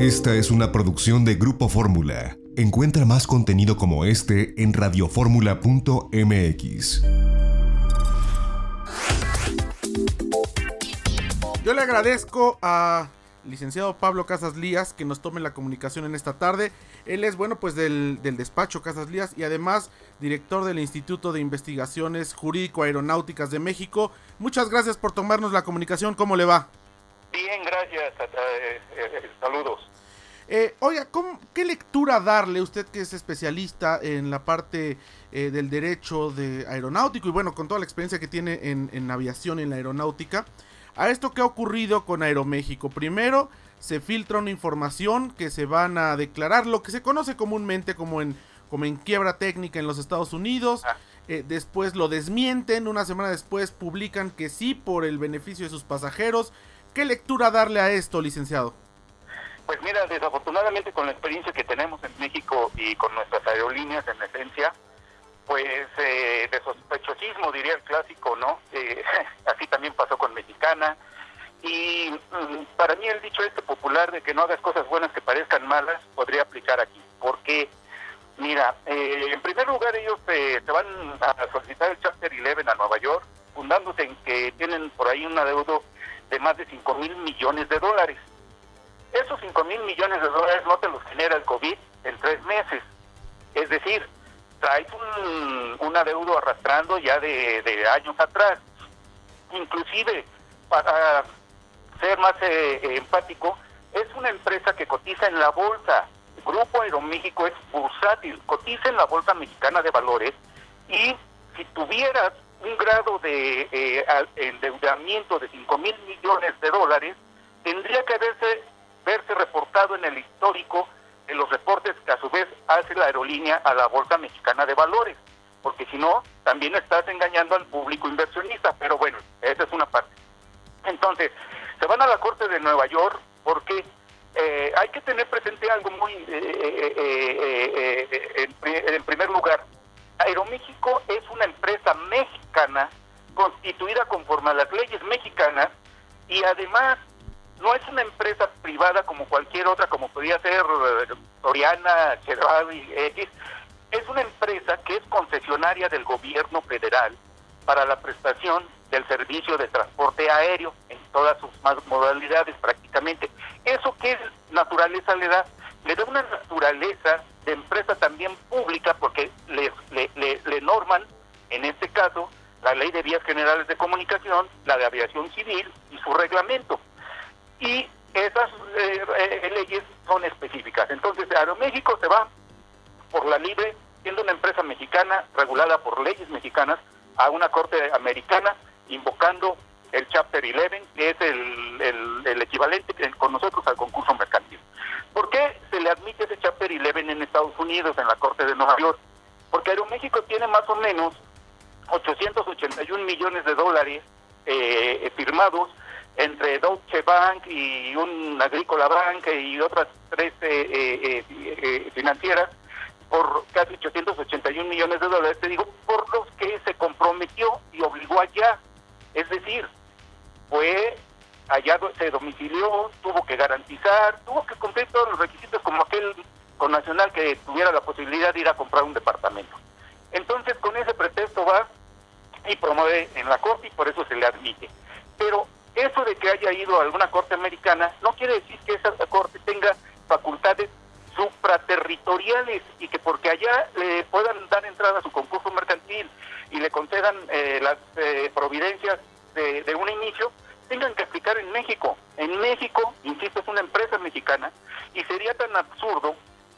Esta es una producción de Grupo Fórmula. Encuentra más contenido como este en radioformula.mx. Yo le agradezco a licenciado Pablo Casas Lías que nos tome la comunicación en esta tarde. Él es, bueno, pues del, despacho Casas Lías y además director del Instituto de Investigaciones Jurídico Aeronáuticas de México. Muchas gracias por tomarnos la comunicación. ¿Cómo le va? Bien, gracias. Eh, eh, saludos. Eh, oiga, ¿qué lectura darle usted que es especialista en la parte del derecho de aeronáutico y bueno, con toda la experiencia que tiene en, en aviación y en la aeronáutica? a esto que ha ocurrido con Aeroméxico. Primero, se filtra una información que se van a declarar, lo que se conoce comúnmente como en, como en quiebra técnica en los Estados Unidos. Ah. Eh, después lo desmienten, una semana después publican que sí por el beneficio de sus pasajeros. ¿Qué lectura darle a esto, licenciado? Pues mira, desafortunadamente con la experiencia que tenemos en México y con nuestras aerolíneas en esencia, pues eh, de sospechosismo, diría el clásico, ¿no? Eh, así también pasó con Mexicana. Y mm, para mí el dicho este popular de que no hagas cosas buenas que parezcan malas podría aplicar aquí. Porque, mira, eh, en primer lugar ellos se van a solicitar el Chapter 11 a Nueva York, fundándose en que tienen por ahí un adeudo de más de 5 mil millones de dólares. Esos 5 mil millones de dólares no te los genera el COVID en tres meses. Es decir, traes un, un adeudo arrastrando ya de, años atrás. Inclusive, para ser más eh, empático, es una empresa que cotiza en la bolsa. Grupo Aeroméxico es bursátil, cotiza en la bolsa mexicana de valores y si tuvieras un grado de eh, endeudamiento de 5 mil millones de dólares, tendría que verse, verse reportado en el histórico en los reportes que a su vez hace la aerolínea a la Bolsa Mexicana de Valores, porque si no, también estás engañando al público inversionista, pero bueno, esa es una parte. Entonces, se van a la Corte de Nueva York porque eh, hay que tener presente algo muy, eh, eh, en, primer lugar, Aeroméxico es una empresa mexicana constituida conforme a las leyes mexicanas y además no es una empresa privada como cualquier otra, como podría ser eh, Soriana, y X. Es una empresa que es concesionaria del gobierno federal para la prestación del servicio de transporte aéreo en todas sus modalidades prácticamente. ¿Eso qué naturaleza le da? Le da una naturaleza de empresa también pública porque le, le norman, en este caso, la ley de vías generales de comunicación, la de aviación civil y su reglamento y esas eh, eh, leyes son específicas. Entonces, Aeroméxico se va por la libre, siendo una empresa mexicana regulada por leyes mexicanas, a una corte americana, invocando el Chapter 11, que es el, el, equivalente con nosotros al concurso mercantil. ¿Por qué se le admite ese Chapter 11 en Estados Unidos, en la Corte de Nueva York? Porque Aeroméxico tiene más o menos 881 millones de dólares eh, firmados entre Deutsche Bank y un Agrícola Bank y otras tres eh, eh, eh, financieras por casi 881 millones de dólares, te digo, por los que se comprometió y obligó allá. Es decir, fue allá se domicilió, tuvo que garantizar, tuvo que cumplir todos los requisitos como aquel con Nacional que tuviera la posibilidad de ir a comprar un departamento. Entonces, con ese pretexto va y promueve en la corte y por eso se le admite. Pero eso de que haya ido a alguna corte americana no quiere decir que esa corte tenga facultades supraterritoriales y que porque allá le puedan dar entrada a su concurso mercantil y le concedan eh, las eh, providencias de, un inicio, tengan que aplicar en México. En México, insisto, es una empresa mexicana y sería tan absurdo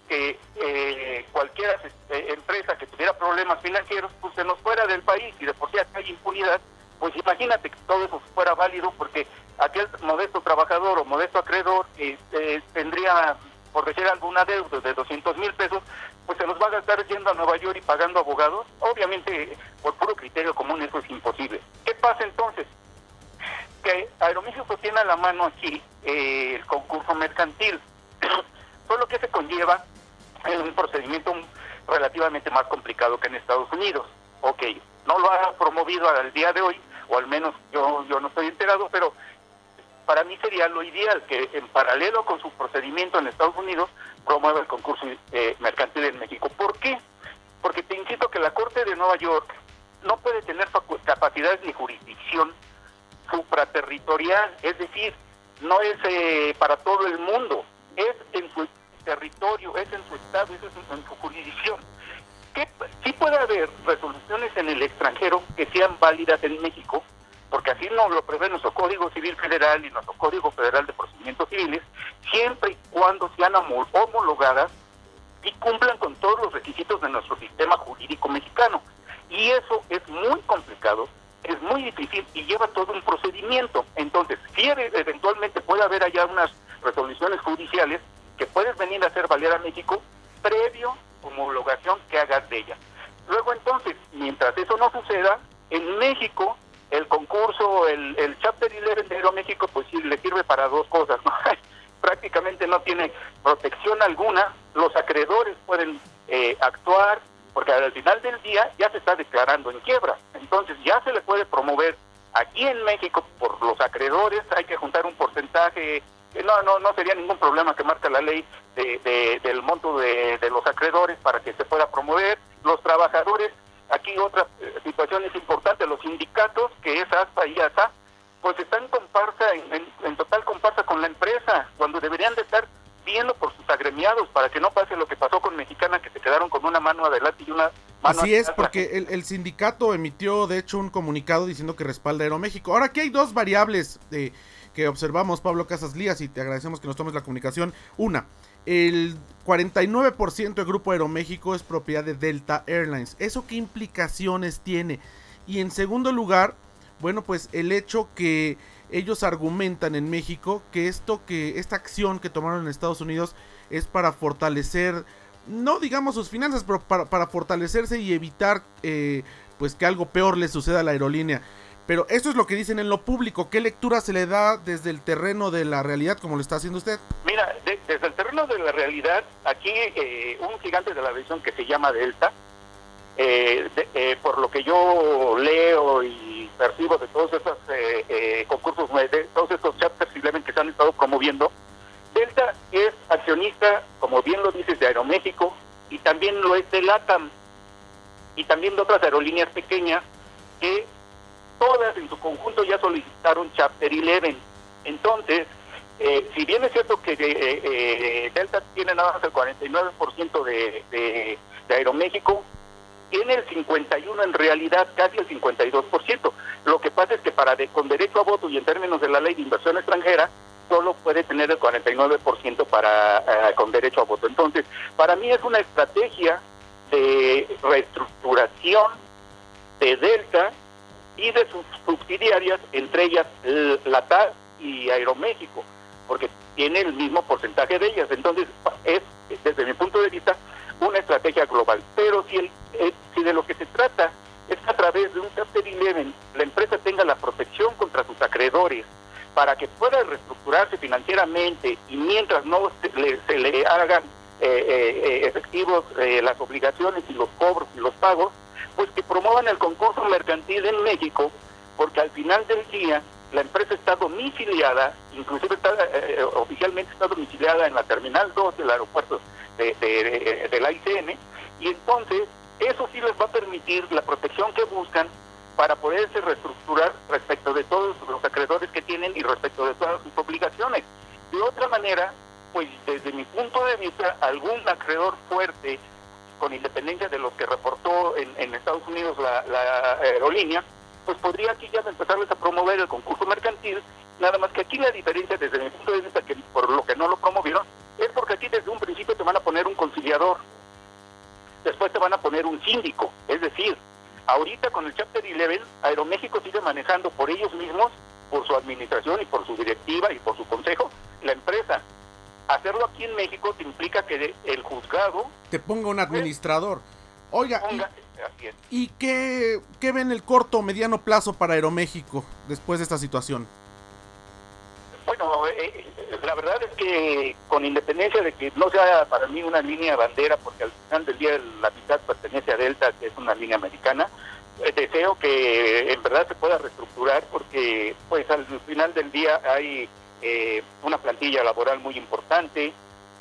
que eh, cualquier empresa que tuviera problemas financieros pues se nos fuera del país y de por sí acá hay impunidad pues imagínate que todo eso fuera válido porque aquel modesto trabajador o modesto acreedor que eh, tendría, por decir alguna deuda de 200 mil pesos, pues se los va a gastar yendo a Nueva York y pagando abogados. Obviamente, por puro criterio común, eso es imposible. ¿Qué pasa entonces? Que Aeroméxico tiene a la mano aquí eh, el concurso mercantil, solo que se conlleva en un procedimiento relativamente más complicado que en Estados Unidos. Ok, no lo ha promovido al día de hoy, o al menos yo, yo no estoy enterado, pero para mí sería lo ideal que en paralelo con su procedimiento en Estados Unidos promueva el concurso eh, mercantil en México. ¿Por qué? Porque te insisto que la Corte de Nueva York no puede tener capacidades ni jurisdicción supraterritorial, es decir, no es eh, para todo el mundo, es en su territorio, es en su estado, es en su, jurisdicción. ¿Qué, sí puede haber resoluciones en el extranjero que sean válidas en México, porque así nos lo prevé nuestro Código Civil Federal y nuestro Código Federal de Procedimientos Civiles, siempre y cuando sean homologadas y cumplan con todos los requisitos de nuestro sistema jurídico mexicano. Y eso es muy complicado, es muy difícil y lleva todo un procedimiento. Entonces, si eventualmente puede haber allá unas resoluciones judiciales que puedes venir a hacer valer a México previo homologación que hagas de ella. Luego entonces, mientras eso no suceda, en México el concurso, el, el Chapter 11 de Aeroméxico, pues sí le sirve para dos cosas, ¿no? Prácticamente no tiene protección alguna, los acreedores pueden eh, actuar, porque al final del día ya se está declarando en quiebra, entonces ya se le puede promover aquí en México por los acreedores, hay que juntar un porcentaje, no, no, no sería ningún problema que marca la ley de, del monto de, los acreedores para que se pueda promover, los trabajadores Aquí otra eh, situación es importante, los sindicatos, que es ASPA y ASA, pues están comparsa, en, total comparsa con la empresa, cuando deberían de estar viendo para que no pase lo que pasó con Mexicana, que se quedaron con una mano adelante y una mano Así es, porque el, sindicato emitió de hecho un comunicado diciendo que respalda Aeroméxico. Ahora aquí hay dos variables de, que observamos, Pablo Casas Lías, y te agradecemos que nos tomes la comunicación. Una, el 49% del grupo Aeroméxico es propiedad de Delta Airlines. ¿Eso qué implicaciones tiene? Y en segundo lugar, bueno, pues el hecho que ellos argumentan en México que esto que esta acción que tomaron en Estados Unidos es para fortalecer no digamos sus finanzas, pero para, fortalecerse y evitar eh, pues que algo peor le suceda a la aerolínea. Pero eso es lo que dicen en lo público. ¿Qué lectura se le da desde el terreno de la realidad, como lo está haciendo usted? Mira, desde el terreno de la realidad, aquí eh, un gigante de la aviación que se llama Delta, eh, eh, por lo que yo leo y percibo de todos estos concursos, de todos estos chapters que se han estado promoviendo, como bien lo dices, de Aeroméxico y también lo es de LATAM y también de otras aerolíneas pequeñas que todas en su conjunto ya solicitaron Chapter 11. Entonces, eh, si bien es cierto que eh, eh, Delta tiene nada más el 49% de, de, de Aeroméxico, tiene el 51 en realidad, casi el 52%. Lo que pasa es que para con derecho a voto y en términos de la ley de inversión extranjera, solo puede tener el 49% para con derecho a voto. Entonces, para mí es una estrategia de reestructuración de Delta y de sus subsidiarias, entre ellas la TAS y Aeroméxico, porque tiene el mismo porcentaje de ellas. Entonces, es, desde mi punto de vista, una estrategia global. Pero si, el, eh, si de lo que se trata es que a través de un Chapter 11 la empresa tenga la protección contra sus acreedores para que pueda reestructurarse financieramente y mientras no se le, hagan eh, eh, efectivos las obligaciones y los cobros y los pagos, pues que promuevan el concurso mercantil en México, porque al final del día la empresa está domiciliada, inclusive está, eh, eh, oficialmente está domiciliada en la Terminal 2 del aeropuerto de, de, la ICN, y entonces eso sí les va a permitir la protección que buscan para poderse reestructurar respecto de todos los acreedores que tienen y respecto de todas sus obligaciones. De otra manera, pues desde mi punto de vista, algún acreedor fuerte con independencia de lo que reportó en, Estados Unidos la, aerolínea, pues podría aquí ya empezarles a promover el concurso mercantil, nada más que aquí la diferencia desde mi punto de vista, que por lo que no lo promovieron, es porque aquí desde un principio te van a poner un conciliador, después te van a poner un síndico, es decir, ahorita con el Chapter 11, Aeroméxico sigue manejando por ellos mismos, por su administración y por su directiva y por su consejo, la empresa. Hacerlo aquí en México te implica que el juzgado... Te ponga un administrador. Oiga, ¿y, qué, qué ven el corto o mediano plazo para Aeroméxico después de esta situación? Eh, eh, la verdad es que con independencia de que no sea para mí una línea bandera, porque al final del día la mitad pertenece a Delta, que es una línea americana, deseo que en verdad se pueda reestructurar porque pues al final del día hay eh, una plantilla laboral muy importante,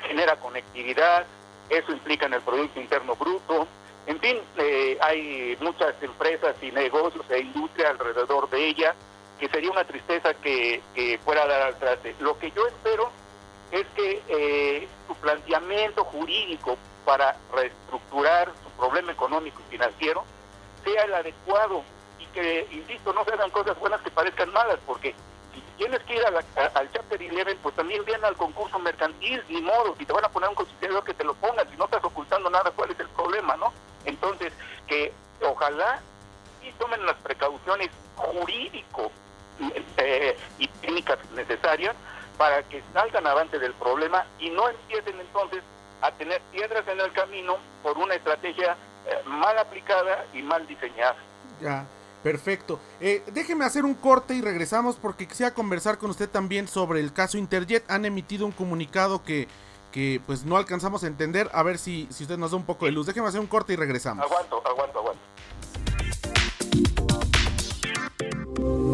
genera conectividad, eso implica en el Producto Interno Bruto, en fin, eh, hay muchas empresas y negocios e industria alrededor de ella, que sería una tristeza que, fuera a dar al traste. Lo que yo espero es que eh, su planteamiento jurídico para reestructurar su problema económico y financiero sea el adecuado y que, insisto, no se hagan cosas buenas que parezcan malas, porque si tienes que ir al Chapter 11, pues también viene al concurso mercantil, ni modo, si te van a poner un considerador que te lo pongan, si no estás ocultando nada, ¿cuál es el problema, no? Entonces, que ojalá y tomen las precauciones jurídico eh, y técnicas necesarias para que salgan avante del problema y no empiecen entonces a tener piedras en el camino por una estrategia eh, mal aplicada y mal diseñada. Ya, perfecto. Eh, déjeme hacer un corte y regresamos porque quisiera conversar con usted también sobre el caso Interjet. Han emitido un comunicado que, que pues no alcanzamos a entender. A ver si, si usted nos da un poco de luz. Déjeme hacer un corte y regresamos. Aguanto, aguanto, aguanto.